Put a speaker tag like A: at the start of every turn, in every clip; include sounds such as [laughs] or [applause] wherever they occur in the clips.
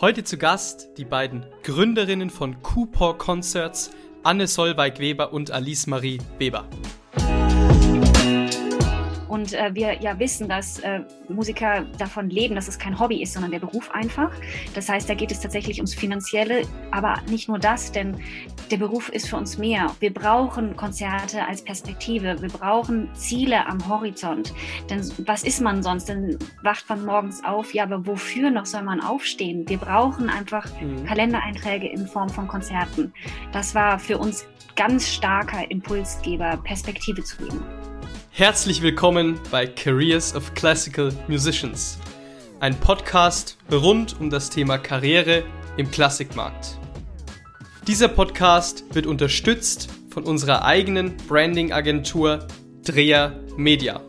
A: Heute zu Gast die beiden Gründerinnen von Coupor Concerts, Anne Solveig-Weber und Alice Marie Weber.
B: Und äh, wir ja wissen, dass äh, Musiker davon leben, dass es kein Hobby ist, sondern der Beruf einfach. Das heißt, da geht es tatsächlich ums Finanzielle, aber nicht nur das, denn der Beruf ist für uns mehr. Wir brauchen Konzerte als Perspektive. Wir brauchen Ziele am Horizont. Denn was ist man sonst? Dann wacht man morgens auf. Ja, aber wofür noch soll man aufstehen? Wir brauchen einfach mhm. Kalendereinträge in Form von Konzerten. Das war für uns ganz starker Impulsgeber, Perspektive zu geben.
A: Herzlich willkommen bei Careers of Classical Musicians, ein Podcast rund um das Thema Karriere im Klassikmarkt. Dieser Podcast wird unterstützt von unserer eigenen Branding-Agentur Dreher Media.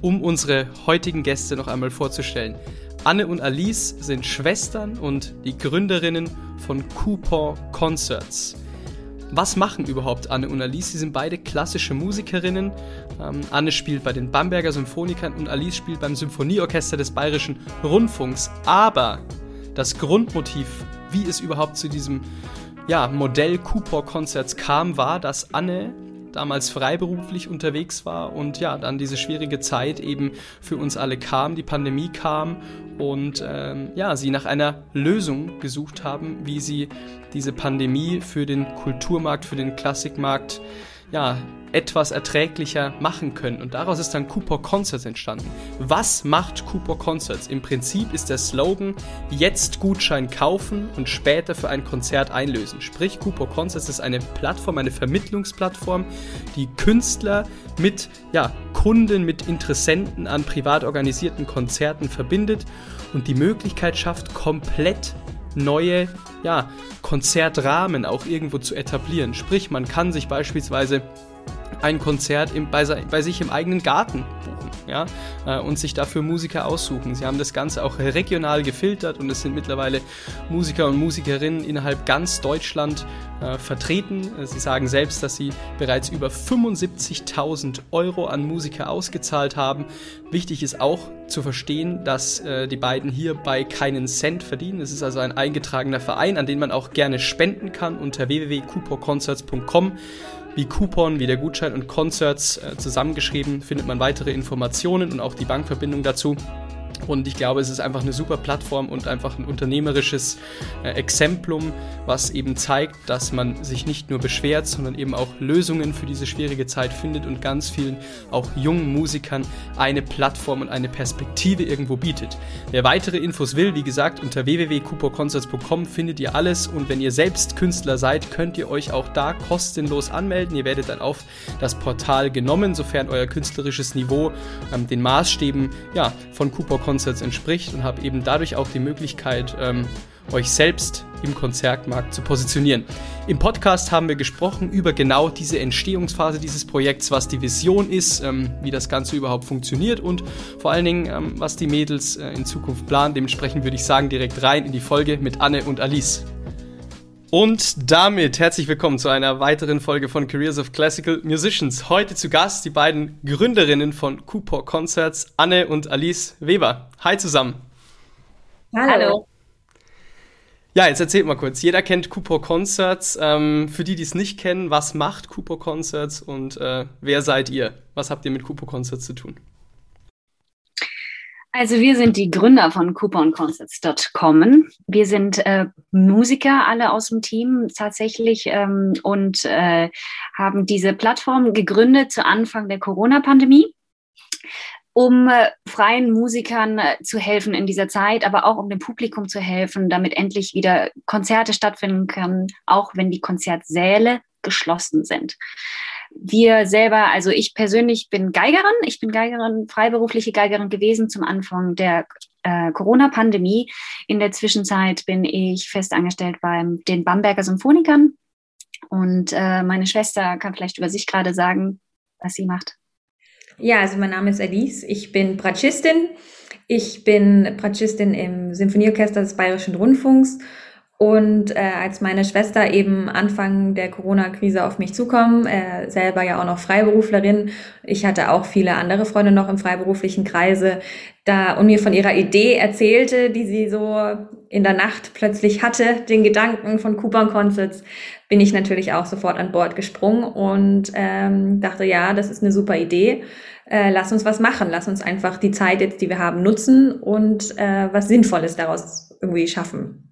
A: Um unsere heutigen Gäste noch einmal vorzustellen. Anne und Alice sind Schwestern und die Gründerinnen von Coupon Concerts. Was machen überhaupt Anne und Alice? Sie sind beide klassische Musikerinnen. Ähm, Anne spielt bei den Bamberger Symphonikern und Alice spielt beim Symphonieorchester des Bayerischen Rundfunks. Aber das Grundmotiv, wie es überhaupt zu diesem ja, Modell Cooper Concerts kam, war, dass Anne damals freiberuflich unterwegs war und ja, dann diese schwierige Zeit eben für uns alle kam, die Pandemie kam und ähm, ja, sie nach einer Lösung gesucht haben, wie sie diese Pandemie für den Kulturmarkt, für den Klassikmarkt ja, etwas erträglicher machen können. Und daraus ist dann Cooper Concerts entstanden. Was macht Cooper Concerts? Im Prinzip ist der Slogan jetzt Gutschein kaufen und später für ein Konzert einlösen. Sprich, Cooper Concerts ist eine Plattform, eine Vermittlungsplattform, die Künstler mit ja, Kunden, mit Interessenten an privat organisierten Konzerten verbindet und die Möglichkeit schafft, komplett neue ja, Konzertrahmen auch irgendwo zu etablieren. Sprich, man kann sich beispielsweise ein Konzert im, bei, bei, sich im eigenen Garten buchen ja, äh, und sich dafür Musiker aussuchen. Sie haben das Ganze auch regional gefiltert und es sind mittlerweile Musiker und Musikerinnen innerhalb ganz Deutschland äh, vertreten. Sie sagen selbst, dass sie bereits über 75.000 Euro an Musiker ausgezahlt haben. Wichtig ist auch zu verstehen, dass äh, die beiden hierbei keinen Cent verdienen. Es ist also ein eingetragener Verein, an den man auch gerne spenden kann unter www.couponconcerts.com wie Coupon, wie der Gutschein und Concerts äh, zusammengeschrieben findet man weitere Informationen und auch die Bankverbindung dazu. Und ich glaube, es ist einfach eine super Plattform und einfach ein unternehmerisches äh, Exemplum, was eben zeigt, dass man sich nicht nur beschwert, sondern eben auch Lösungen für diese schwierige Zeit findet und ganz vielen auch jungen Musikern eine Plattform und eine Perspektive irgendwo bietet. Wer weitere Infos will, wie gesagt, unter www.cupoconcerts.com findet ihr alles und wenn ihr selbst Künstler seid, könnt ihr euch auch da kostenlos anmelden. Ihr werdet dann auf das Portal genommen, sofern euer künstlerisches Niveau ähm, den Maßstäben ja, von Cooper Concerts entspricht und habe eben dadurch auch die Möglichkeit, ähm, euch selbst im Konzertmarkt zu positionieren. Im Podcast haben wir gesprochen über genau diese Entstehungsphase dieses Projekts, was die Vision ist, ähm, wie das Ganze überhaupt funktioniert und vor allen Dingen, ähm, was die Mädels äh, in Zukunft planen. Dementsprechend würde ich sagen, direkt rein in die Folge mit Anne und Alice. Und damit herzlich willkommen zu einer weiteren Folge von Careers of Classical Musicians. Heute zu Gast die beiden Gründerinnen von Coupor Concerts, Anne und Alice Weber. Hi zusammen.
B: Hallo.
A: Ja, jetzt erzählt mal kurz. Jeder kennt Coupor Concerts. Ähm, für die, die es nicht kennen, was macht Coupor Concerts und äh, wer seid ihr? Was habt ihr mit Coupor Concerts zu tun?
B: Also wir sind die Gründer von couponconcerts.com. Wir sind äh, Musiker, alle aus dem Team tatsächlich, ähm, und äh, haben diese Plattform gegründet zu Anfang der Corona-Pandemie, um äh, freien Musikern äh, zu helfen in dieser Zeit, aber auch um dem Publikum zu helfen, damit endlich wieder Konzerte stattfinden können, auch wenn die Konzertsäle geschlossen sind wir selber, also ich persönlich bin Geigerin. Ich bin Geigerin, freiberufliche Geigerin gewesen zum Anfang der äh, Corona-Pandemie. In der Zwischenzeit bin ich fest angestellt bei den Bamberger Symphonikern. Und äh, meine Schwester kann vielleicht über sich gerade sagen, was sie macht.
C: Ja, also mein Name ist Alice. Ich bin Bratschistin. Ich bin Bratschistin im Symphonieorchester des Bayerischen Rundfunks Und äh, als meine Schwester eben Anfang der Corona-Krise auf mich zukommen, äh, selber ja auch noch Freiberuflerin, ich hatte auch viele andere Freunde noch im freiberuflichen Kreise, da und mir von ihrer Idee erzählte, die sie so in der Nacht plötzlich hatte, den Gedanken von Coupon Concerts, bin ich natürlich auch sofort an Bord gesprungen und ähm, dachte, ja, das ist eine super Idee. Äh, lass uns was machen, lass uns einfach die Zeit jetzt, die wir haben, nutzen und äh, was Sinnvolles daraus irgendwie schaffen.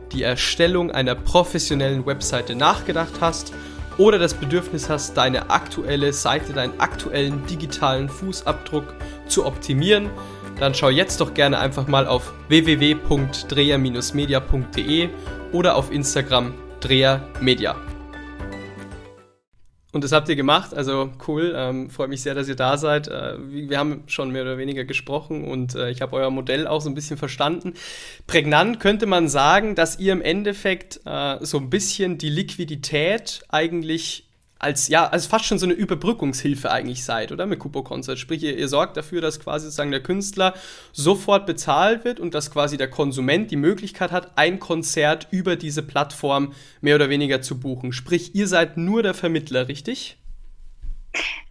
A: die Erstellung einer professionellen Webseite nachgedacht hast oder das Bedürfnis hast, deine aktuelle Seite, deinen aktuellen digitalen Fußabdruck zu optimieren, dann schau jetzt doch gerne einfach mal auf www.dreher-media.de oder auf Instagram drehermedia. Und das habt ihr gemacht, also cool. Ähm, freut mich sehr, dass ihr da seid. Äh, wir haben schon mehr oder weniger gesprochen und äh, ich habe euer Modell auch so ein bisschen verstanden. Prägnant könnte man sagen, dass ihr im Endeffekt äh, so ein bisschen die Liquidität eigentlich als ja, als fast schon so eine Überbrückungshilfe eigentlich seid, oder? Mit Kupo Concert. Sprich, ihr, ihr, sorgt dafür, dass quasi sozusagen der Künstler sofort bezahlt wird und dass quasi der Konsument die Möglichkeit hat, ein Konzert über diese Plattform mehr oder weniger zu buchen. Sprich, ihr seid nur der Vermittler, richtig?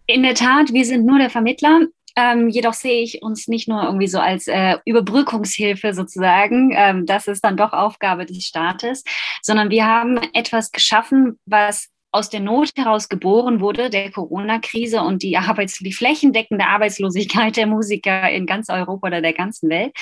B: In der Tat, wir sind nur der Vermittler. Ähm, jedoch sehe ich uns nicht nur irgendwie so als äh, Überbrückungshilfe sozusagen, ähm, das ist dann doch Aufgabe des Staates, sondern wir haben etwas geschaffen, was aus der Not heraus geboren wurde, der Corona-Krise und die, Arbeits die flächendeckende Arbeitslosigkeit der Musiker in ganz Europa oder der ganzen Welt.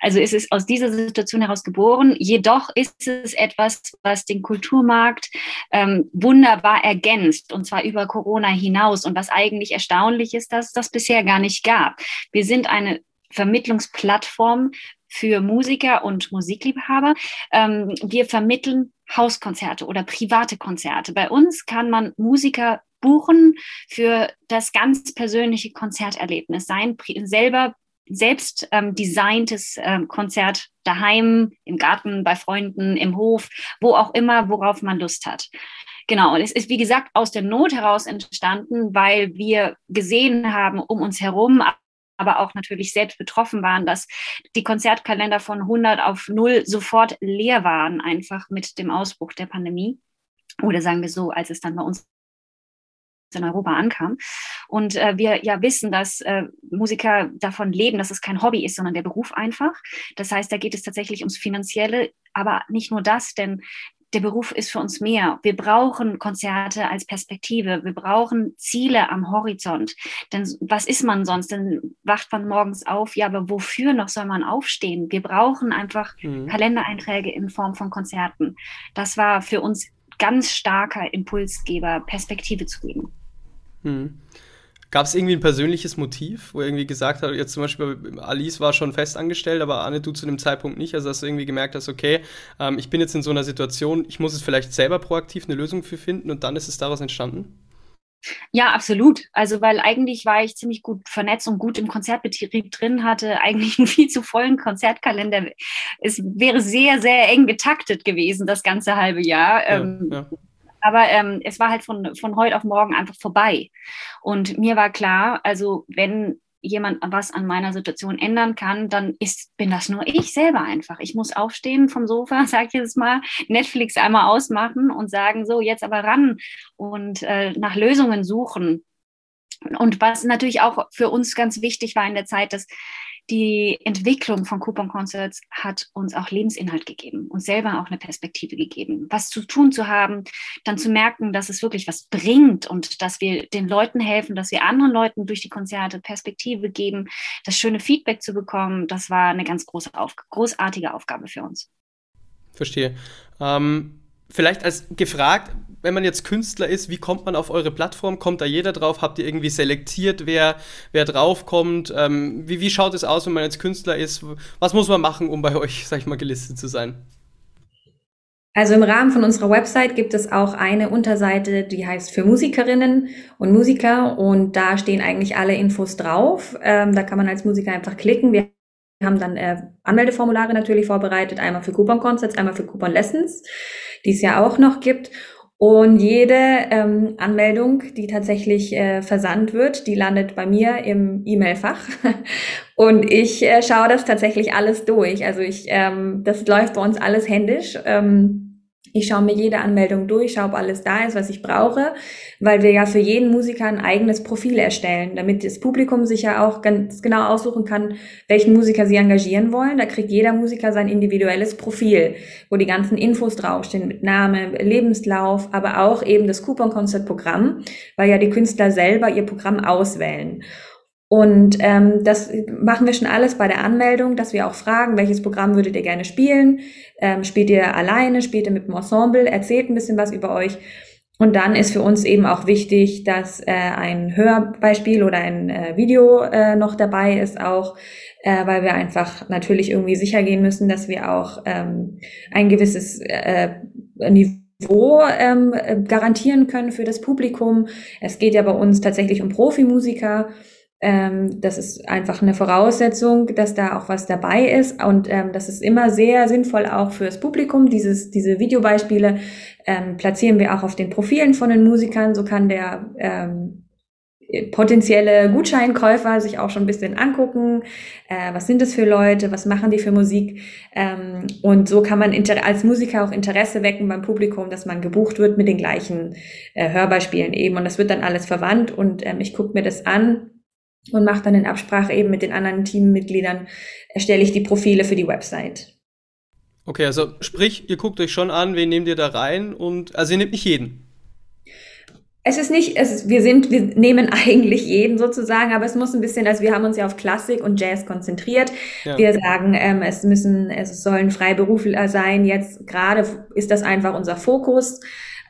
B: Also ist es aus dieser Situation heraus geboren. Jedoch ist es etwas, was den Kulturmarkt ähm, wunderbar ergänzt und zwar über Corona hinaus. Und was eigentlich erstaunlich ist, dass das bisher gar nicht gab. Wir sind eine Vermittlungsplattform für Musiker und Musikliebhaber. Ähm, wir vermitteln Hauskonzerte oder private Konzerte. Bei uns kann man Musiker buchen für das ganz persönliche Konzerterlebnis, sein selber selbst ähm, designtes ähm, Konzert daheim, im Garten, bei Freunden, im Hof, wo auch immer, worauf man Lust hat. Genau, und es ist, wie gesagt, aus der Not heraus entstanden, weil wir gesehen haben um uns herum, aber auch natürlich selbst betroffen waren, dass die Konzertkalender von 100 auf 0 sofort leer waren, einfach mit dem Ausbruch der Pandemie. Oder sagen wir so, als es dann bei uns in Europa ankam. Und äh, wir ja wissen, dass äh, Musiker davon leben, dass es kein Hobby ist, sondern der Beruf einfach. Das heißt, da geht es tatsächlich ums Finanzielle, aber nicht nur das, denn der Beruf ist für uns mehr. Wir brauchen Konzerte als Perspektive. Wir brauchen Ziele am Horizont. Denn was ist man sonst? Dann wacht man morgens auf. Ja, aber wofür noch soll man aufstehen? Wir brauchen einfach mhm. Kalendereinträge in Form von Konzerten. Das war für uns ganz starker Impulsgeber, Perspektive zu geben.
A: Mhm. Gab es irgendwie ein persönliches Motiv, wo irgendwie gesagt hat, jetzt zum Beispiel Alice war schon fest angestellt, aber Anne du zu dem Zeitpunkt nicht, also dass du irgendwie gemerkt hast, okay, ähm, ich bin jetzt in so einer Situation, ich muss es vielleicht selber proaktiv eine Lösung für finden und dann ist es daraus entstanden?
B: Ja, absolut. Also, weil eigentlich war ich ziemlich gut vernetzt und gut im Konzertbetrieb drin, hatte eigentlich einen viel zu vollen Konzertkalender. Es wäre sehr, sehr eng getaktet gewesen, das ganze halbe Jahr. Ja, ähm, ja. Aber ähm, es war halt von, von heute auf morgen einfach vorbei. Und mir war klar, also wenn jemand was an meiner Situation ändern kann, dann ist, bin das nur ich selber einfach. Ich muss aufstehen vom Sofa, [laughs] sag ich jetzt mal, Netflix einmal ausmachen und sagen, so, jetzt aber ran und äh, nach Lösungen suchen. Und was natürlich auch für uns ganz wichtig war in der Zeit, dass die Entwicklung von Coupon Concerts hat uns auch Lebensinhalt gegeben, uns selber auch eine Perspektive gegeben, was zu tun zu haben, dann zu merken, dass es wirklich was bringt und dass wir den Leuten helfen, dass wir anderen Leuten durch die Konzerte Perspektive geben, das schöne Feedback zu bekommen, das war eine ganz große großartige Aufgabe für uns.
A: Verstehe. Ähm, vielleicht als gefragt, wenn man jetzt Künstler ist, wie kommt man auf eure Plattform? Kommt da jeder drauf? Habt ihr irgendwie selektiert, wer, wer draufkommt? Ähm, wie, wie schaut es aus, wenn man jetzt Künstler ist? Was muss man machen, um bei euch, [laughs] sag ich mal, gelistet zu sein?
C: Also im Rahmen von unserer Website gibt es auch eine Unterseite, die heißt für Musikerinnen und Musiker und da stehen eigentlich alle Infos drauf. Ähm, da kann man als Musiker einfach klicken. Wir haben dann äh, Anmeldeformulare natürlich vorbereitet, einmal für Coupon Concerts, einmal für Coupon Lessons, die es ja auch noch gibt. Und jede ähm, Anmeldung, die tatsächlich äh, versandt wird, die landet bei mir im E-Mail-Fach. [laughs] Und ich äh, schaue das tatsächlich alles durch. Also ich, ähm, das läuft bei uns alles händisch. Ähm, ich schaue mir jede Anmeldung durch, schaue, ob alles da ist, was ich brauche, weil wir ja für jeden Musiker ein eigenes Profil erstellen, damit das Publikum sich ja auch ganz genau aussuchen kann, welchen Musiker sie engagieren wollen. Da kriegt jeder Musiker sein individuelles Profil, wo die ganzen Infos draufstehen mit Name, Lebenslauf, aber auch eben das Coupon-Konzertprogramm, weil ja die Künstler selber ihr Programm auswählen. Und ähm, das machen wir schon alles bei der Anmeldung, dass wir auch fragen, welches Programm würdet ihr gerne spielen? Ähm, spielt ihr alleine, spielt ihr mit dem Ensemble, erzählt ein bisschen was über euch. Und dann ist für uns eben auch wichtig, dass äh, ein Hörbeispiel oder ein äh, Video äh, noch dabei ist, auch äh, weil wir einfach natürlich irgendwie sicher gehen müssen, dass wir auch ähm, ein gewisses äh, Niveau ähm, garantieren können für das Publikum. Es geht ja bei uns tatsächlich um Profimusiker. Ähm, das ist einfach eine Voraussetzung, dass da auch was dabei ist. Und ähm, das ist immer sehr sinnvoll auch fürs Publikum. Dieses, diese Videobeispiele ähm, platzieren wir auch auf den Profilen von den Musikern. So kann der ähm, potenzielle Gutscheinkäufer sich auch schon ein bisschen angucken, äh, was sind das für Leute, was machen die für Musik. Ähm, und so kann man als Musiker auch Interesse wecken beim Publikum, dass man gebucht wird mit den gleichen äh, Hörbeispielen eben. Und das wird dann alles verwandt und ähm, ich gucke mir das an und mache dann in Absprache eben mit den anderen Teammitgliedern, erstelle ich die Profile für die Website.
A: Okay, also sprich, ihr guckt euch schon an, wen nehmt ihr da rein und also ihr nehmt nicht jeden.
C: Es ist nicht, es ist, wir sind, wir nehmen [laughs] eigentlich jeden sozusagen, aber es muss ein bisschen, also wir haben uns ja auf Klassik und Jazz konzentriert. Ja. Wir sagen, ähm, es müssen, es sollen Freiberufler sein. Jetzt gerade ist das einfach unser Fokus.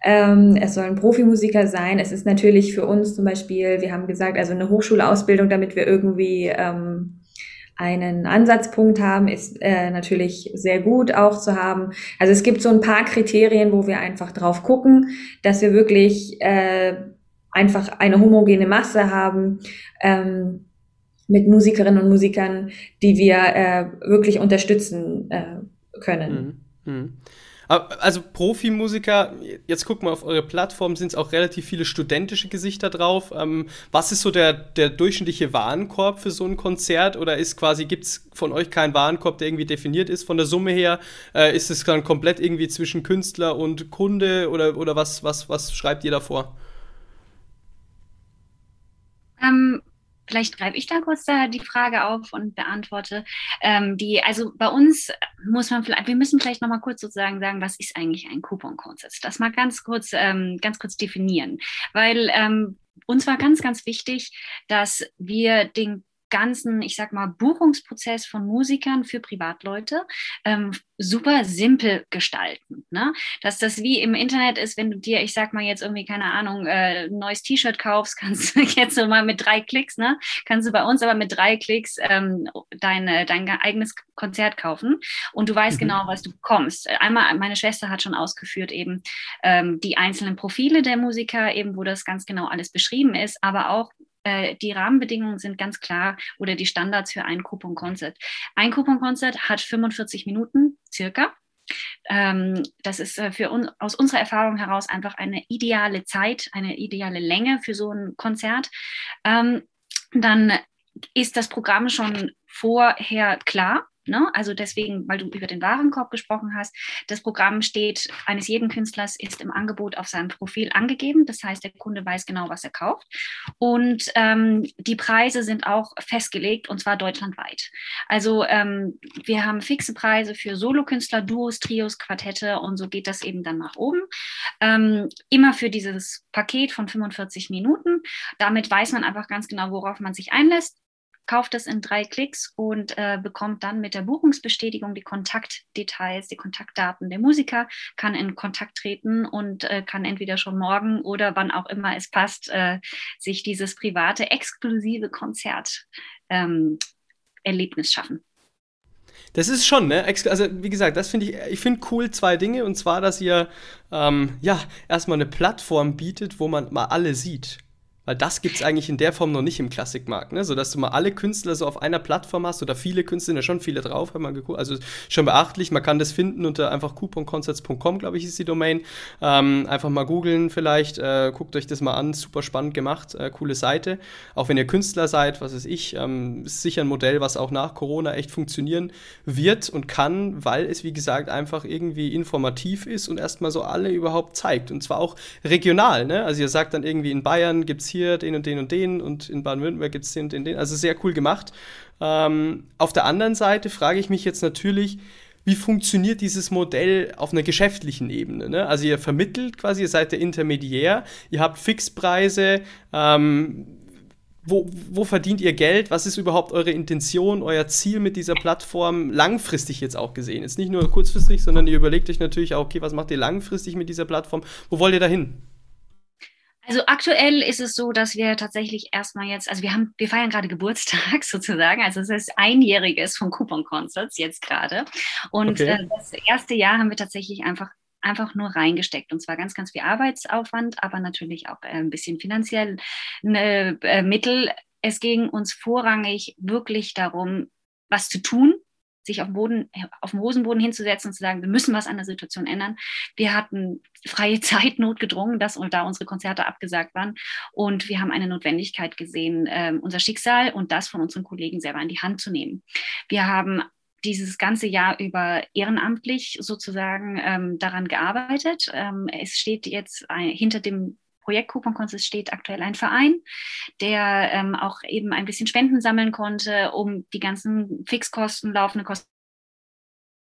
C: Ähm, es sollen Profimusiker sein. Es ist natürlich für uns zum Beispiel, wir haben gesagt, also eine Hochschulausbildung, damit wir irgendwie ähm, einen Ansatzpunkt haben, ist äh, natürlich sehr gut auch zu haben. Also es gibt so ein paar Kriterien, wo wir einfach drauf gucken, dass wir wirklich äh, einfach eine homogene Masse haben ähm, mit Musikerinnen und Musikern, die wir äh, wirklich unterstützen äh, können. Mhm. Mhm.
A: Also Profimusiker, jetzt gucken wir auf eure Plattform, sind es auch relativ viele studentische Gesichter drauf. Ähm, was ist so der, der durchschnittliche Warenkorb für so ein Konzert? Oder ist quasi, gibt es von euch keinen Warenkorb, der irgendwie definiert ist von der Summe her? Äh, ist es dann komplett irgendwie zwischen Künstler und Kunde oder, oder was, was, was schreibt ihr davor?
B: Ähm, Vielleicht greife ich da kurz da die Frage auf und beantworte. Ähm, die, also bei uns muss man vielleicht, wir müssen vielleicht noch mal kurz sozusagen sagen, was ist eigentlich ein Coupon-Concept? Das mal ganz kurz, ähm, ganz kurz definieren, weil ähm, uns war ganz, ganz wichtig, dass wir den ganzen, ich sag mal, Buchungsprozess von Musikern für Privatleute ähm, super simpel gestalten. Ne? Dass das wie im Internet ist, wenn du dir, ich sag mal jetzt irgendwie, keine Ahnung, äh, ein neues T-Shirt kaufst, [laughs] kannst du jetzt so mal mit drei Klicks, ne? Kannst du bei uns aber mit drei Klicks ähm, deine, dein eigenes Konzert kaufen und du weißt mhm. genau, was du bekommst. Einmal, meine Schwester hat schon ausgeführt eben ähm, die einzelnen Profile der Musiker, eben wo das ganz genau alles beschrieben ist, aber auch äh, die Rahmenbedingungen sind ganz klar oder die Standards für ein Coupon-Konzert. Ein Coupon-Konzert hat 45 Minuten circa. Ähm, das ist äh, für uns aus unserer Erfahrung heraus einfach eine ideale Zeit, eine ideale Länge für so ein Konzert. Ähm, dann ist das Programm schon vorher klar. Ne? Also deswegen, weil du über den Warenkorb gesprochen hast, das Programm steht eines jeden Künstlers ist im Angebot auf seinem Profil angegeben. Das heißt, der Kunde weiß genau, was er kauft. Und ähm, die Preise sind auch festgelegt und zwar deutschlandweit. Also ähm, wir haben fixe Preise für Solokünstler, Duos, Trios, Quartette und so geht das eben dann nach oben. Ähm, immer für dieses Paket von 45 Minuten. Damit weiß man einfach ganz genau, worauf man sich einlässt kauft es in drei Klicks und äh, bekommt dann mit der Buchungsbestätigung die Kontaktdetails, die Kontaktdaten der Musiker, kann in Kontakt treten und äh, kann entweder schon morgen oder wann auch immer es passt, äh, sich dieses private, exklusive Konzert ähm, Erlebnis schaffen.
A: Das ist schon, ne? Also, wie gesagt, das finde ich, ich finde cool zwei Dinge. Und zwar, dass ihr, ähm, ja, erstmal eine Plattform bietet, wo man mal alle sieht. Weil das gibt es eigentlich in der Form noch nicht im Klassikmarkt, ne? Sodass du mal alle Künstler so auf einer Plattform hast oder viele Künstler, ja schon viele drauf, haben wir geguckt. Also schon beachtlich, man kann das finden unter einfach couponconcerts.com, glaube ich, ist die Domain. Ähm, einfach mal googeln vielleicht, äh, guckt euch das mal an, super spannend gemacht, äh, coole Seite. Auch wenn ihr Künstler seid, was weiß ich, ähm, ist sicher ein Modell, was auch nach Corona echt funktionieren wird und kann, weil es, wie gesagt, einfach irgendwie informativ ist und erstmal so alle überhaupt zeigt. Und zwar auch regional, ne? Also ihr sagt dann irgendwie in Bayern gibt es hier hier den und den und den und in Baden-Württemberg gibt es den und den, den. Also sehr cool gemacht. Ähm, auf der anderen Seite frage ich mich jetzt natürlich, wie funktioniert dieses Modell auf einer geschäftlichen Ebene? Ne? Also ihr vermittelt quasi, ihr seid der Intermediär, ihr habt Fixpreise, ähm, wo, wo, verdient ihr Geld? Was ist überhaupt eure Intention, euer Ziel mit dieser Plattform langfristig jetzt auch gesehen? Ist nicht nur kurzfristig, sondern ihr überlegt euch natürlich auch, okay, was macht ihr langfristig mit dieser Plattform? Wo wollt ihr dahin?
B: Also aktuell ist es so, dass wir tatsächlich erstmal jetzt, also wir haben, wir feiern gerade Geburtstag [laughs] sozusagen, also es ist einjähriges von Coupon Concerts jetzt gerade. Und okay. äh, das erste Jahr haben wir tatsächlich einfach einfach nur reingesteckt und zwar ganz, ganz viel Arbeitsaufwand, aber natürlich auch äh, ein bisschen finanziell äh, Mittel. Es ging uns vorrangig wirklich darum, was zu tun, sich auf Boden, auf dem Hosenboden hinzusetzen und zu sagen, wir müssen was an der Situation ändern. Wir hatten freie [laughs] Zeit notgedrungen, dass da unsere Konzerte abgesagt waren. Und wir haben eine Notwendigkeit gesehen, äh, unser Schicksal und das von unseren Kollegen selber in die Hand zu nehmen. Wir haben dieses ganze Jahr über ehrenamtlich sozusagen ähm, daran gearbeitet. Ähm, es steht jetzt ein, hinter dem Projekt Coupon Contest steht aktuell ein Verein, der ähm, auch eben ein bisschen Spenden sammeln konnte, um die ganzen Fixkosten, laufende Kosten,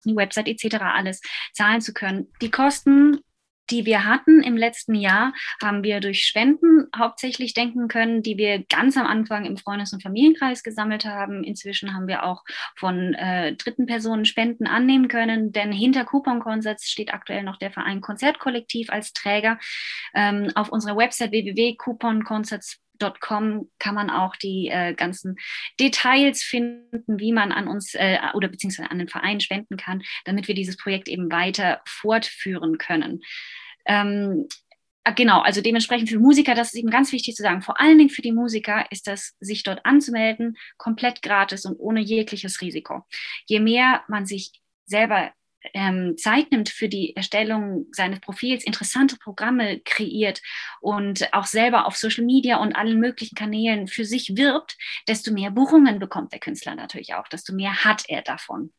B: die Website etc. alles zahlen zu können. Die Kosten die wir hatten im letzten Jahr, haben wir durch Spenden hauptsächlich denken können, die wir ganz am Anfang im Freundes- und Familienkreis gesammelt haben. Inzwischen haben wir auch von äh, dritten Personen Spenden annehmen können, denn hinter Coupon-Konzerts steht aktuell noch der Verein Konzertkollektiv als Träger. Ähm, auf unserer Website www.couponconcerts.com Com kann man auch die äh, ganzen Details finden, wie man an uns äh, oder beziehungsweise an den Verein spenden kann, damit wir dieses Projekt eben weiter fortführen können. Ähm, ah, Genau, also dementsprechend für Musiker, das ist eben ganz wichtig zu sagen. Vor allen Dingen für die Musiker ist das, sich dort anzumelden, komplett gratis und ohne jegliches Risiko. Je mehr man sich selber ähm, Zeit nimmt für die Erstellung seines Profils, interessante Programme kreiert und auch selber auf Social Media und allen möglichen Kanälen für sich wirbt, desto mehr Buchungen bekommt der Künstler natürlich auch, desto mehr hat er davon.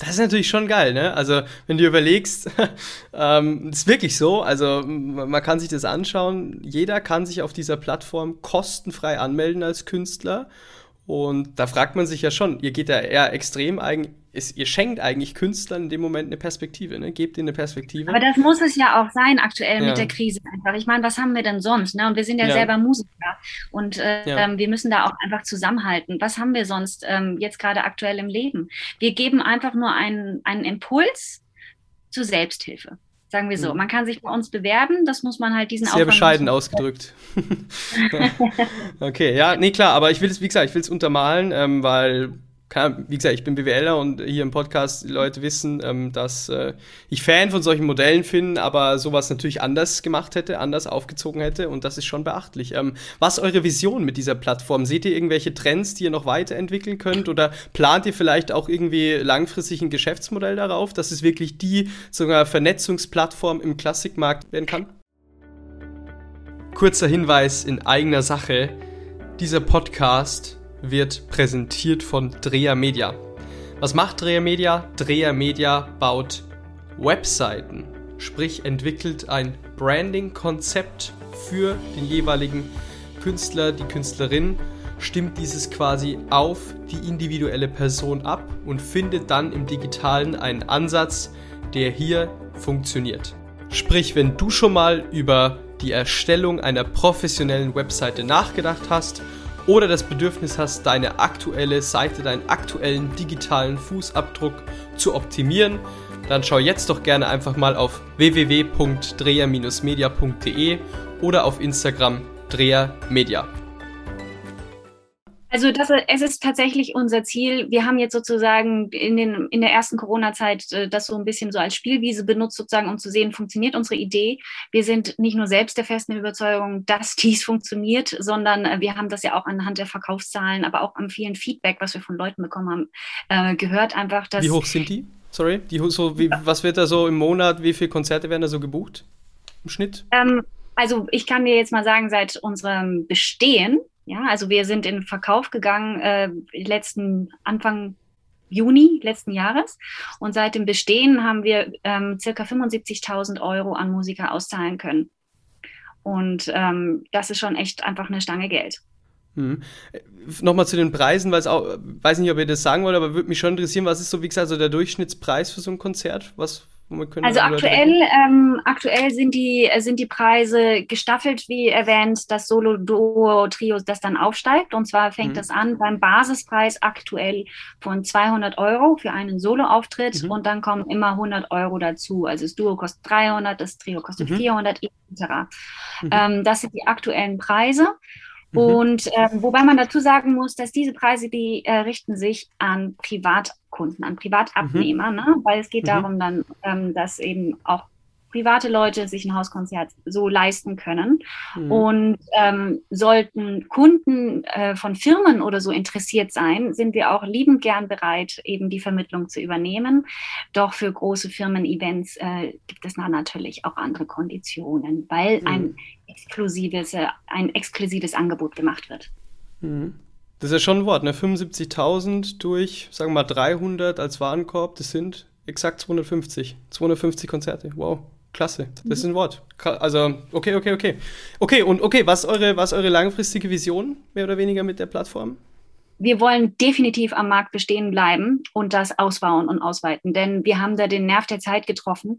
A: Das ist natürlich schon geil, ne? Also, wenn du überlegst, [laughs] ähm, ist wirklich so. Also, man kann sich das anschauen. Jeder kann sich auf dieser Plattform kostenfrei anmelden als Künstler. Und da fragt man sich ja schon, ihr geht da eher extrem eigen, ist, ihr schenkt eigentlich Künstlern in dem Moment eine Perspektive, ne? Gebt ihnen eine Perspektive.
B: Aber das muss es ja auch sein, aktuell ja. mit der Krise einfach. Ich meine, was haben wir denn sonst? Ne? Und wir sind ja, ja. selber Musiker und äh, ja. ähm, wir müssen da auch einfach zusammenhalten. Was haben wir sonst ähm, jetzt gerade aktuell im Leben? Wir geben einfach nur einen, einen Impuls zur Selbsthilfe. Sagen wir so. Mhm. Man kann sich bei uns bewerben, das muss man halt diesen
A: Sehr Aufwand bescheiden ausgedrückt. [laughs] okay, ja, nee, klar, aber ich will es, wie gesagt, ich will es untermalen, ähm, weil wie gesagt, ich bin BWLer und hier im Podcast die Leute wissen, ähm, dass äh, ich Fan von solchen Modellen bin, aber sowas natürlich anders gemacht hätte, anders aufgezogen hätte und das ist schon beachtlich. Ähm, was ist eure Vision mit dieser Plattform? Seht ihr irgendwelche Trends, die ihr noch weiterentwickeln könnt oder plant ihr vielleicht auch irgendwie langfristig ein Geschäftsmodell darauf, dass es wirklich die sogar Vernetzungsplattform im Klassikmarkt werden kann? Kurzer Hinweis in eigener Sache. Dieser Podcast wird präsentiert von Dreher Media. Was macht Dreher Media? Dreher Media baut Webseiten, sprich entwickelt ein Branding-Konzept für den jeweiligen Künstler, die Künstlerin, stimmt dieses quasi auf die individuelle Person ab und findet dann im digitalen einen Ansatz, der hier funktioniert. Sprich, wenn du schon mal über die Erstellung einer professionellen Webseite nachgedacht hast oder das Bedürfnis hast, deine aktuelle Seite, deinen aktuellen digitalen Fußabdruck zu optimieren, dann schau jetzt doch gerne einfach mal auf www.dreher-media.de oder auf Instagram drehermedia.
B: Also das, es ist tatsächlich unser Ziel. Wir haben jetzt sozusagen in, den, in der ersten Corona-Zeit äh, das so ein bisschen so als Spielwiese benutzt, sozusagen, um zu sehen, funktioniert unsere Idee. Wir sind nicht nur selbst der festen Überzeugung, dass dies funktioniert, sondern äh, wir haben das ja auch anhand der Verkaufszahlen, aber auch am vielen Feedback, was wir von Leuten bekommen haben, äh, gehört einfach, dass...
A: Wie hoch sind die? Sorry, die, so, wie, was wird da so im Monat, wie viele Konzerte werden da so gebucht im Schnitt?
B: Ähm, also ich kann dir jetzt mal sagen, seit unserem Bestehen ja, also wir sind in Verkauf gegangen äh, letzten Anfang Juni letzten Jahres und seit dem Bestehen haben wir ähm, circa 75.000 Euro an Musiker auszahlen können. Und ähm, das ist schon echt einfach eine Stange Geld.
A: Mhm. Nochmal zu den Preisen, weil auch, weiß nicht, ob ihr das sagen wollt, aber würde mich schon interessieren, was ist so, wie gesagt, so der Durchschnittspreis für so ein Konzert? Was,
B: also aktuell, ähm, aktuell sind die, äh, sind die Preise gestaffelt, wie erwähnt, das Solo, Duo, Trio, das dann aufsteigt. Und zwar fängt mhm. das an beim Basispreis aktuell von 200 Euro für einen Solo-Auftritt mhm. und dann kommen immer 100 Euro dazu. Also das Duo kostet 300, das Trio kostet mhm. 400 etc. Mhm. Ähm, das sind die aktuellen Preise. Mhm. Und ähm, wobei man dazu sagen muss, dass diese Preise, die äh, richten sich an Privatkunden, an Privatabnehmer, mhm. ne? weil es geht mhm. darum dann, ähm, dass eben auch private Leute sich ein Hauskonzert so leisten können. Mhm. Und ähm, sollten Kunden äh, von Firmen oder so interessiert sein, sind wir auch liebend gern bereit, eben die Vermittlung zu übernehmen. Doch für große Firmen-Events äh, gibt es natürlich auch andere Konditionen, weil mhm. ein exklusives, äh, ein exklusives Angebot gemacht wird.
A: Mhm. Das ist ja schon ein Wort, ne? 75.000 durch, sagen wir mal, 300 als Warenkorb, das sind exakt 250. 250 Konzerte, wow. Klasse, das ist ein Wort. Also, okay, okay, okay. Okay, und okay, was ist eure, was eure langfristige Vision, mehr oder weniger mit der Plattform?
B: Wir wollen definitiv am Markt bestehen bleiben und das ausbauen und ausweiten, denn wir haben da den Nerv der Zeit getroffen.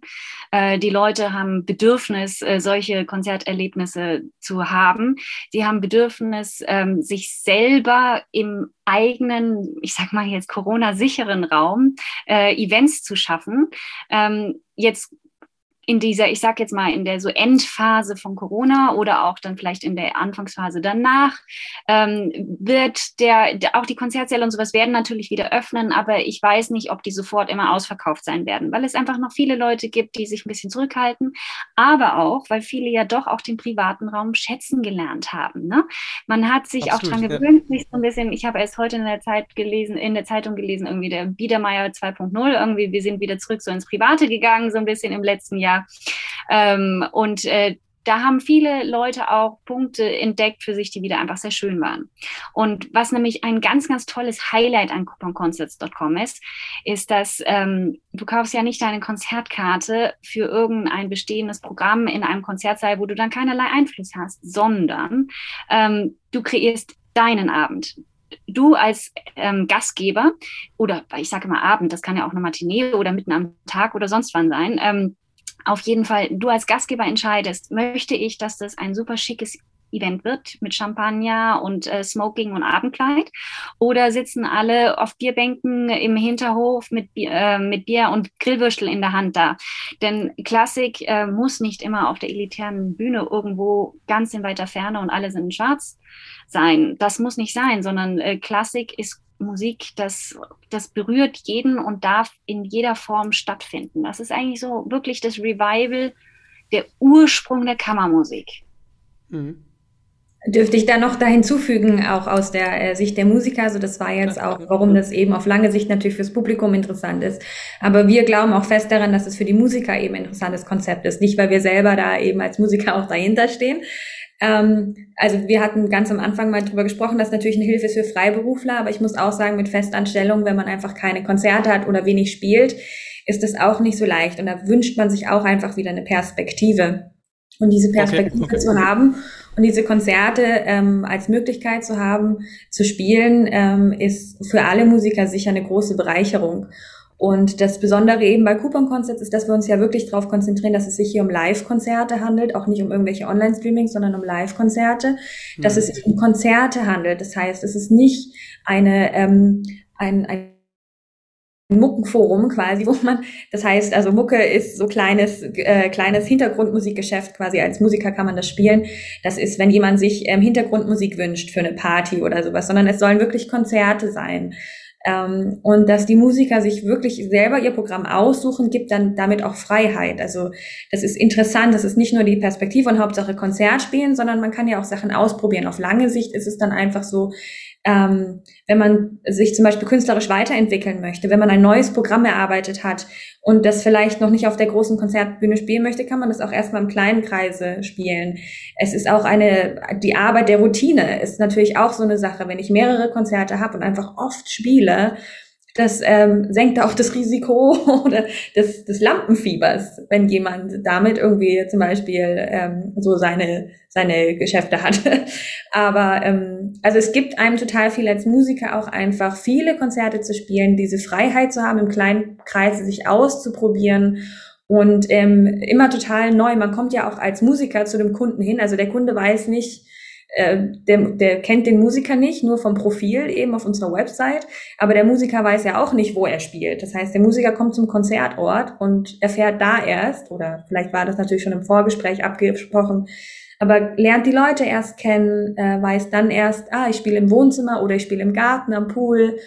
B: Äh, die Leute haben Bedürfnis, äh, solche Konzerterlebnisse zu haben. Sie haben Bedürfnis, ähm, sich selber im eigenen, ich sag mal jetzt Corona-sicheren Raum äh, Events zu schaffen. Ähm, jetzt in dieser, ich sag jetzt mal, in der so Endphase von Corona oder auch dann vielleicht in der Anfangsphase danach, ähm, wird der, auch die Konzertsäle und sowas werden natürlich wieder öffnen, aber ich weiß nicht, ob die sofort immer ausverkauft sein werden, weil es einfach noch viele Leute gibt, die sich ein bisschen zurückhalten, aber auch, weil viele ja doch auch den privaten Raum schätzen gelernt haben. Ne? Man hat sich Absolut, auch dran gewöhnt, sich so ein bisschen, ich habe erst heute in der Zeit gelesen, in der Zeitung gelesen, irgendwie der Biedermeier 2.0, irgendwie, wir sind wieder zurück so ins Private gegangen, so ein bisschen im letzten Jahr Jahr. Ähm, und äh, da haben viele Leute auch Punkte entdeckt für sich, die wieder einfach sehr schön waren. Und was nämlich ein ganz, ganz tolles Highlight an couponconcerts.com ist, ist, dass ähm, du kaufst ja nicht deine Konzertkarte für irgendein bestehendes Programm in einem Konzertsaal, wo du dann keinerlei Einfluss hast, sondern ähm, du kreierst deinen Abend du als ähm, Gastgeber oder ich sage mal Abend, das kann ja auch eine Matinee oder mitten am Tag oder sonst wann sein, ähm, auf jeden Fall, du als Gastgeber entscheidest, möchte ich, dass das ein super schickes Event wird mit Champagner und äh, Smoking und Abendkleid? Oder sitzen alle auf Bierbänken im Hinterhof mit, äh, mit Bier und Grillwürstel in der Hand da? Denn Klassik äh, muss nicht immer auf der elitären Bühne irgendwo ganz in weiter Ferne und alle sind in schwarz sein. Das muss nicht sein, sondern äh, Klassik ist Musik, das, das berührt jeden und darf in jeder Form stattfinden. Das ist eigentlich so wirklich das Revival, der Ursprung der Kammermusik.
C: Mhm. Dürfte ich da noch da hinzufügen, auch aus der äh, Sicht der Musiker, also das war jetzt auch, warum das eben auf lange Sicht natürlich fürs Publikum interessant ist. Aber wir glauben auch fest daran, dass es für die Musiker eben ein interessantes Konzept ist. Nicht, weil wir selber da eben als Musiker auch dahinter stehen, also wir hatten ganz am Anfang mal drüber gesprochen, dass natürlich eine Hilfe ist für Freiberufler, aber ich muss auch sagen, mit Festanstellung, wenn man einfach keine Konzerte hat oder wenig spielt, ist das auch nicht so leicht. Und da wünscht man sich auch einfach wieder eine Perspektive. Und diese Perspektive okay, okay. zu haben und diese Konzerte ähm, als Möglichkeit zu haben, zu spielen, ähm, ist für alle Musiker sicher eine große Bereicherung. Und das Besondere eben bei Coupon Concerts ist, dass wir uns ja wirklich darauf konzentrieren, dass es sich hier um Live-Konzerte handelt, auch nicht um irgendwelche Online-Streamings, sondern um Live-Konzerte, mhm. dass es sich um Konzerte handelt. Das heißt, es ist nicht eine, ähm, ein, ein Muckenforum quasi, [laughs] wo man, das heißt, also Mucke ist so kleines, äh, kleines Hintergrundmusikgeschäft quasi, als Musiker kann man das spielen. Das ist, wenn jemand sich ähm, Hintergrundmusik wünscht für eine Party oder sowas, sondern es sollen wirklich Konzerte sein. Ähm, und dass die Musiker sich wirklich selber ihr Programm aussuchen, gibt dann damit auch Freiheit. Also das ist interessant, das ist nicht nur die Perspektive und Hauptsache Konzert spielen, sondern man kann ja auch Sachen ausprobieren. Auf lange Sicht ist es dann einfach so, ähm, wenn man sich zum Beispiel künstlerisch weiterentwickeln möchte, wenn man ein neues Programm erarbeitet hat und das vielleicht noch nicht auf der großen Konzertbühne spielen möchte, kann man das auch erstmal im kleinen Kreise spielen. Es ist auch eine, die Arbeit der Routine ist natürlich auch so eine Sache. Wenn ich mehrere Konzerte habe und einfach oft spiele, das ähm, senkt auch das Risiko [laughs] oder des, des Lampenfiebers, wenn jemand damit irgendwie zum Beispiel ähm, so seine, seine Geschäfte hat. [laughs] Aber ähm, also es gibt einem total viel als Musiker auch einfach viele Konzerte zu spielen, diese Freiheit zu haben, im kleinen Kreis sich auszuprobieren und ähm, immer total neu. Man kommt ja auch als Musiker zu dem Kunden hin. Also der Kunde weiß nicht, äh, der, der kennt den Musiker nicht, nur vom Profil eben auf unserer Website, aber der Musiker weiß ja auch nicht, wo er spielt. Das heißt, der Musiker kommt zum Konzertort und erfährt da erst, oder vielleicht war das natürlich schon im Vorgespräch abgesprochen, aber lernt die Leute erst kennen, äh, weiß dann erst, ah, ich spiele im Wohnzimmer oder ich spiele im Garten, am Pool.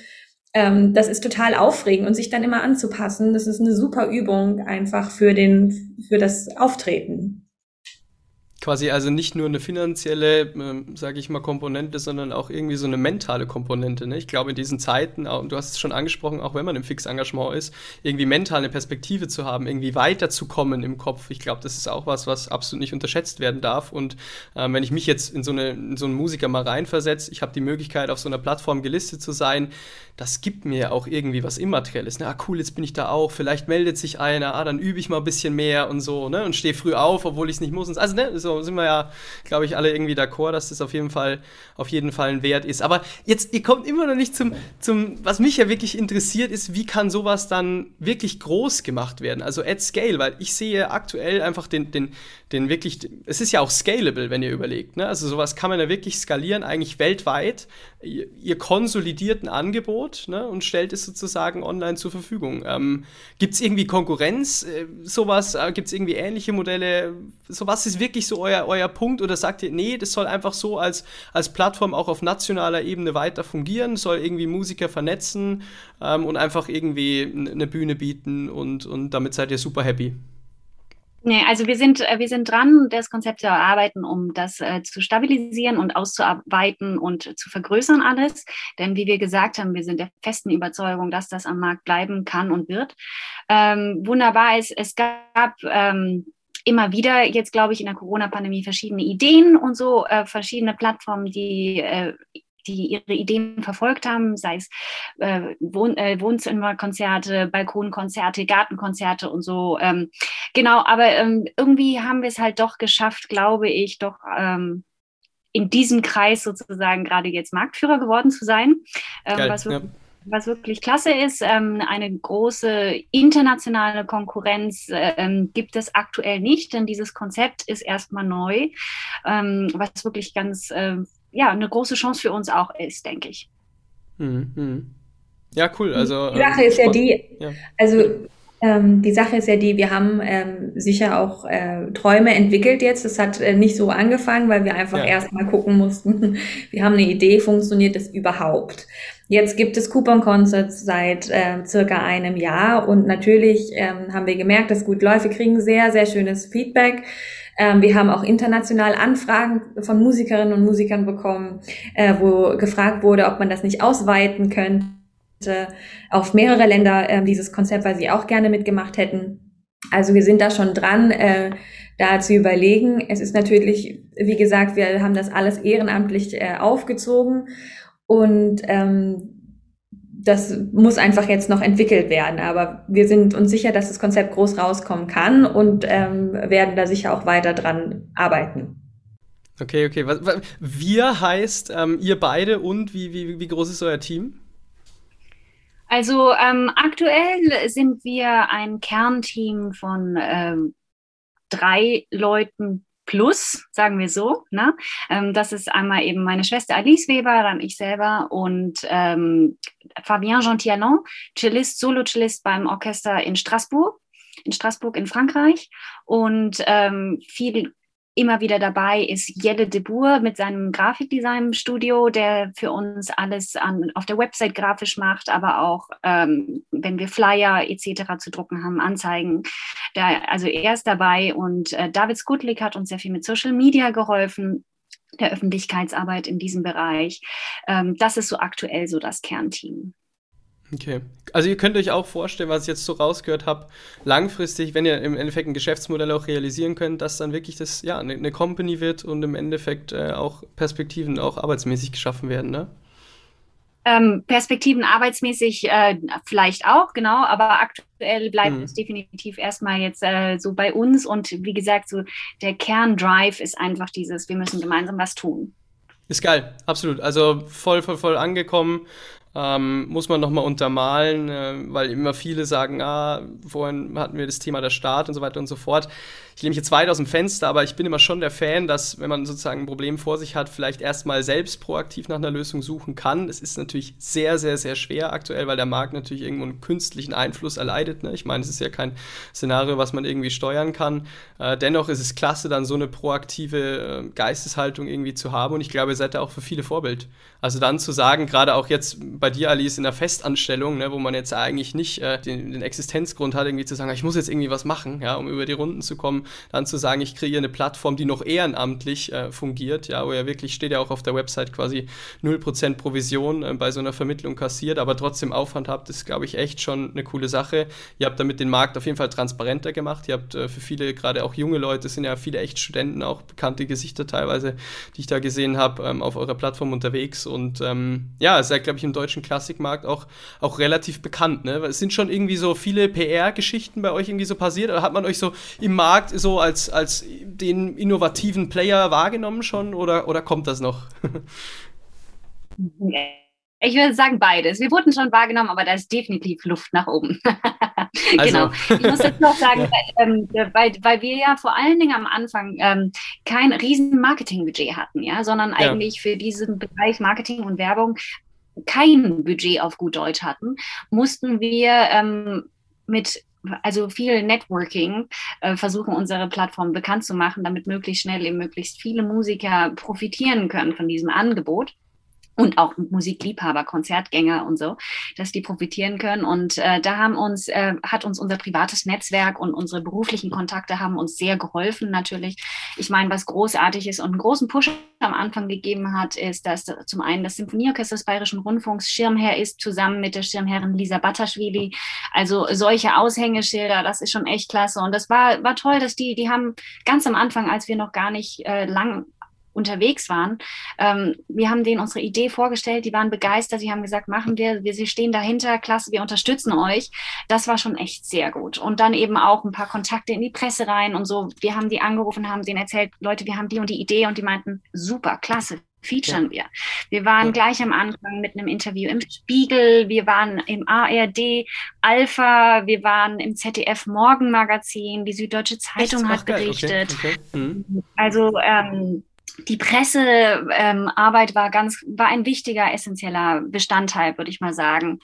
C: Ähm, das ist total aufregend und sich dann immer anzupassen. Das ist eine super Übung einfach für den, für das Auftreten
A: quasi also nicht nur eine finanzielle, äh, sage ich mal, Komponente, sondern auch irgendwie so eine mentale Komponente. Ne? Ich glaube, in diesen Zeiten, und du hast es schon angesprochen, auch wenn man im Fixengagement ist, irgendwie mental eine Perspektive zu haben, irgendwie weiterzukommen im Kopf. Ich glaube, das ist auch was, was absolut nicht unterschätzt werden darf. Und äh, wenn ich mich jetzt in so, eine, in so einen Musiker mal reinversetze, ich habe die Möglichkeit, auf so einer Plattform gelistet zu sein, das gibt mir auch irgendwie was Immaterielles. Ne? Ah, cool, jetzt bin ich da auch. Vielleicht meldet sich einer, ah, dann übe ich mal ein bisschen mehr und so, ne? Und stehe früh auf, obwohl ich es nicht muss. Also, ne, so sind wir ja, glaube ich, alle irgendwie d'accord, dass das auf jeden Fall, auf jeden Fall ein Wert ist. Aber jetzt, ihr kommt immer noch nicht zum, zum, was mich ja wirklich interessiert, ist, wie kann sowas dann wirklich groß gemacht werden? Also at scale, weil ich sehe aktuell einfach den, den, den wirklich, es ist ja auch scalable, wenn ihr überlegt. Ne? Also sowas kann man ja wirklich skalieren, eigentlich weltweit. Ihr, ihr konsolidiert ein Angebot ne? und stellt es sozusagen online zur Verfügung. Ähm, Gibt es irgendwie Konkurrenz, äh, sowas? Äh, Gibt es irgendwie ähnliche Modelle? So was ist wirklich so euer, euer Punkt? Oder sagt ihr, nee, das soll einfach so als, als Plattform auch auf nationaler Ebene weiter fungieren, soll irgendwie Musiker vernetzen ähm, und einfach irgendwie eine Bühne bieten und, und damit seid ihr super happy?
B: Nee, also wir sind, äh, wir sind dran, das Konzept zu erarbeiten, um das äh, zu stabilisieren und auszuarbeiten und zu vergrößern alles. Denn wie wir gesagt haben, wir sind der festen Überzeugung, dass das am Markt bleiben kann und wird. Ähm, wunderbar ist, es gab ähm, immer wieder jetzt, glaube ich, in der Corona-Pandemie verschiedene Ideen und so, äh, verschiedene Plattformen, die äh, die ihre Ideen verfolgt haben, sei es äh, Wohn äh, Wohnzimmerkonzerte, Balkonkonzerte, Gartenkonzerte und so. Ähm, genau, aber ähm, irgendwie haben wir es halt doch geschafft, glaube ich, doch ähm, in diesem Kreis sozusagen gerade jetzt Marktführer geworden zu sein. Ähm, was, wirklich, ja. Was, wirklich, klasse ist. Ähm, eine große internationale Konkurrenz ähm, gibt es aktuell nicht, denn dieses Konzept ist erstmal neu, was wirklich ganz äh, ja, eine große Chance für uns auch ist, denke ich.
A: Mhm. mhm. Ja, cool. Also,
C: die Sache ähm, ist ja die, ja. also ähm, die Sache ist ja die, wir haben ähm, sicher auch äh, Träume entwickelt jetzt. Das hat äh, nicht so angefangen, weil wir einfach ja. erstmal gucken mussten, [laughs] wir haben eine Idee, funktioniert das überhaupt? Jetzt gibt es Coupon Concerts seit äh, circa einem Jahr und natürlich ähm, haben wir gemerkt, dass gut läuft. Wir kriegen sehr, sehr schönes Feedback. Ähm, wir haben auch international Anfragen von Musikerinnen und Musikern bekommen, äh, wo gefragt wurde, ob man das nicht ausweiten könnte auf mehrere Länder äh, dieses Konzept, weil sie auch gerne mitgemacht hätten. Also wir sind da schon dran, äh, da zu überlegen. Es ist natürlich, wie gesagt, wir haben das alles ehrenamtlich äh, aufgezogen und ähm, das muss einfach jetzt noch entwickelt werden. Aber wir sind uns sicher, dass das Konzept groß rauskommen kann und ähm, werden da sicher auch weiter dran arbeiten.
A: Okay, okay. Wir heißt ähm, ihr beide und wie, wie, wie groß ist euer Team?
B: Also ähm, aktuell sind wir ein Kernteam von ähm, drei Leuten Plus, sagen wir so. Ne? Ähm, das ist einmal eben meine Schwester Alice Weber, dann ich selber und ähm, Fabien Gentialon, Cellist, Solo-Cellist beim Orchester in Straßburg, in Straßburg in Frankreich und ähm, viel immer wieder dabei ist Jelle de Boer mit seinem Grafikdesign-Studio, der für uns alles an, auf der Website grafisch macht, aber auch, ähm, wenn wir Flyer etc. zu drucken haben, Anzeigen. Der, also er ist dabei und äh, David Skutlik hat uns sehr viel mit Social Media geholfen der Öffentlichkeitsarbeit in diesem Bereich. Ähm, das ist so aktuell so das Kernteam.
A: Okay. Also ihr könnt euch auch vorstellen, was ich jetzt so rausgehört habe, langfristig, wenn ihr im Endeffekt ein Geschäftsmodell auch realisieren könnt, dass dann wirklich das ja eine, eine Company wird und im Endeffekt äh, auch Perspektiven auch arbeitsmäßig geschaffen werden, ne?
B: Ähm, Perspektiven arbeitsmäßig äh, vielleicht auch, genau, aber aktuell bleibt mhm. es definitiv erstmal jetzt äh, so bei uns und wie gesagt, so der Kerndrive ist einfach dieses, wir müssen gemeinsam was tun.
A: Ist geil, absolut. Also voll, voll, voll angekommen ähm, muss man nochmal untermalen, äh, weil immer viele sagen, ah, vorhin hatten wir das Thema der Staat und so weiter und so fort ich lehne mich jetzt weit aus dem Fenster, aber ich bin immer schon der Fan, dass, wenn man sozusagen ein Problem vor sich hat, vielleicht erstmal selbst proaktiv nach einer Lösung suchen kann. Es ist natürlich sehr, sehr, sehr schwer aktuell, weil der Markt natürlich irgendwo einen künstlichen Einfluss erleidet. Ne? Ich meine, es ist ja kein Szenario, was man irgendwie steuern kann. Äh, dennoch ist es klasse, dann so eine proaktive äh, Geisteshaltung irgendwie zu haben und ich glaube, ihr seid da auch für viele Vorbild. Also dann zu sagen, gerade auch jetzt bei dir, Alice, in der Festanstellung, ne, wo man jetzt eigentlich nicht äh, den, den Existenzgrund hat, irgendwie zu sagen, ich muss jetzt irgendwie was machen, ja, um über die Runden zu kommen, dann zu sagen, ich kreiere eine Plattform, die noch ehrenamtlich äh, fungiert, ja, wo ja wirklich steht ja auch auf der Website quasi 0% Provision äh, bei so einer Vermittlung kassiert, aber trotzdem Aufwand habt, ist, glaube ich, echt schon eine coole Sache. Ihr habt damit den Markt auf jeden Fall transparenter gemacht. Ihr habt äh, für viele, gerade auch junge Leute, sind ja viele echt Studenten, auch bekannte Gesichter teilweise, die ich da gesehen habe, ähm, auf eurer Plattform unterwegs. Und ähm, ja, ja, glaube ich, im deutschen Klassikmarkt auch, auch relativ bekannt. Ne? Es sind schon irgendwie so viele PR-Geschichten bei euch irgendwie so passiert? Oder hat man euch so im Markt so als, als den innovativen Player wahrgenommen schon oder, oder kommt das noch? [laughs]
B: Ich würde sagen beides. Wir wurden schon wahrgenommen, aber da ist definitiv Luft nach oben. [laughs] also. Genau. Ich muss jetzt noch sagen, [laughs] ja. ähm, weil, weil wir ja vor allen Dingen am Anfang ähm, kein riesen Marketingbudget hatten, ja, sondern ja. eigentlich für diesen Bereich Marketing und Werbung kein Budget auf gut Deutsch hatten, mussten wir ähm, mit also viel Networking, äh, versuchen unsere Plattform bekannt zu machen, damit möglichst schnell eben möglichst viele Musiker profitieren können von diesem Angebot und auch Musikliebhaber, Konzertgänger und so, dass die profitieren können. Und äh, da haben uns, äh, hat uns unser privates Netzwerk und unsere beruflichen Kontakte haben uns sehr geholfen natürlich. Ich meine, was großartig ist und einen großen Push am Anfang gegeben hat, ist, dass zum einen das Symphonieorchester des Bayerischen Rundfunks Schirmherr ist, zusammen mit der Schirmherrin Lisa Bataschwili. Also solche Aushängeschilder, das ist schon echt klasse. Und das war, war toll, dass die, die haben ganz am Anfang, als wir noch gar nicht äh, lang unterwegs waren. Ähm, wir haben denen unsere Idee vorgestellt, die waren begeistert, sie haben gesagt, machen wir, wir stehen dahinter, klasse, wir unterstützen euch. Das war schon echt sehr gut. Und dann eben auch ein paar Kontakte in die Presse rein und so. Wir haben die angerufen, haben denen erzählt, Leute, wir haben die und die Idee und die meinten, super, klasse, featuren ja. wir. Wir waren ja. gleich am Anfang mit einem Interview im Spiegel, wir waren im ARD Alpha, wir waren im ZDF Morgenmagazin, die Süddeutsche Zeitung hat berichtet. Okay. Okay. Mhm. Also ähm, die Pressearbeit ähm, war ganz, war ein wichtiger, essentieller Bestandteil, würde ich mal sagen.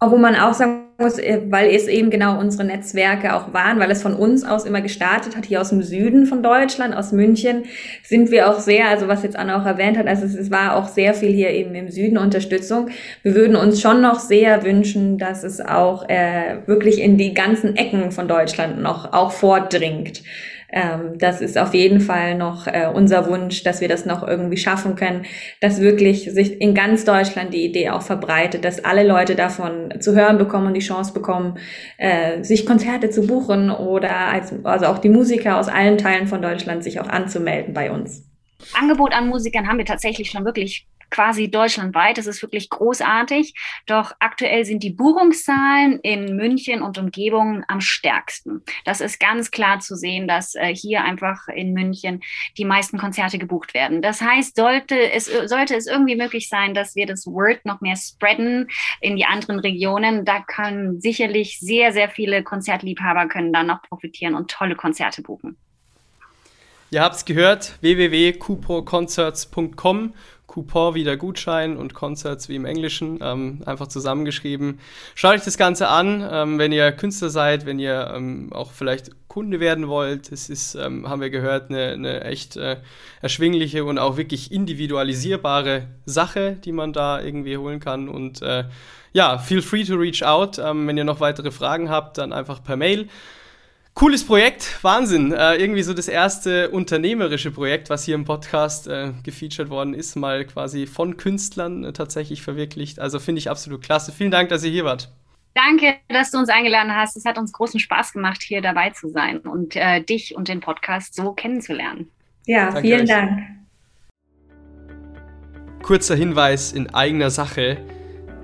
C: Obwohl man auch sagen muss, äh, weil es eben genau unsere Netzwerke auch waren, weil es von uns aus immer gestartet hat, hier aus dem Süden von Deutschland, aus München, sind wir auch sehr, also was jetzt Anna auch erwähnt hat, also es, es war auch sehr viel hier eben im Süden Unterstützung. Wir würden uns schon noch sehr wünschen, dass es auch äh, wirklich in die ganzen Ecken von Deutschland noch auch vordringt ähm, das ist auf jeden Fall noch äh, unser Wunsch, dass wir das noch irgendwie schaffen können, dass wirklich sich in ganz Deutschland die Idee auch verbreitet, dass alle Leute davon zu hören bekommen und die Chance bekommen, äh, sich Konzerte zu buchen oder als, also auch die Musiker aus allen Teilen von Deutschland sich auch anzumelden bei uns.
B: Angebot an Musikern haben wir tatsächlich schon wirklich quasi deutschlandweit. Das ist wirklich großartig. Doch aktuell sind die Buchungszahlen in München und Umgebung am stärksten. Das ist ganz klar zu sehen, dass äh, hier einfach in München die meisten Konzerte gebucht werden. Das heißt, sollte es, sollte es irgendwie möglich sein, dass wir das Word noch mehr spreaden in die anderen Regionen, da können sicherlich sehr, sehr viele Konzertliebhaber können dann noch profitieren und tolle Konzerte buchen.
A: Ihr habt es gehört, www.couponconcerts.com. Coupon wie der Gutschein und Concerts wie im Englischen, ähm, einfach zusammengeschrieben. Schaut euch das Ganze an, ähm, wenn ihr Künstler seid, wenn ihr ähm, auch vielleicht Kunde werden wollt. Es ist, ähm, haben wir gehört, eine, eine echt äh, erschwingliche und auch wirklich individualisierbare Sache, die man da irgendwie holen kann. Und äh, ja, feel free to reach out. Ähm, wenn ihr noch weitere Fragen habt, dann einfach per Mail. Cooles Projekt, Wahnsinn. Äh, irgendwie so das erste unternehmerische Projekt, was hier im Podcast äh, gefeatured worden ist, mal quasi von Künstlern äh, tatsächlich verwirklicht. Also finde ich absolut klasse. Vielen Dank, dass ihr hier wart.
B: Danke, dass du uns eingeladen hast. Es hat uns großen Spaß gemacht, hier dabei zu sein und äh, dich und den Podcast so kennenzulernen.
C: Ja, Danke vielen euch. Dank.
A: Kurzer Hinweis in eigener Sache.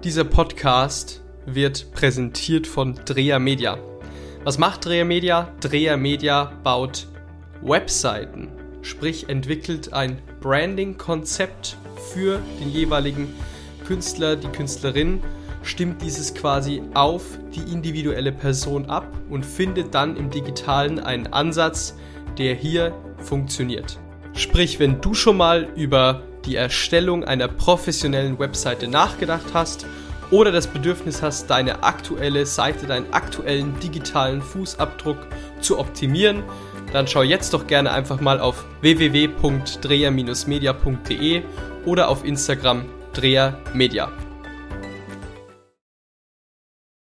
A: Dieser Podcast wird präsentiert von Drea Media. Was macht Dreher Media? Dreher Media baut Webseiten, sprich entwickelt ein Branding-Konzept für den jeweiligen Künstler, die Künstlerin, stimmt dieses quasi auf die individuelle Person ab und findet dann im digitalen einen Ansatz, der hier funktioniert. Sprich, wenn du schon mal über die Erstellung einer professionellen Webseite nachgedacht hast oder das Bedürfnis hast, deine aktuelle Seite, deinen aktuellen digitalen Fußabdruck zu optimieren, dann schau jetzt doch gerne einfach mal auf www.dreher-media.de oder auf Instagram Dreher Media.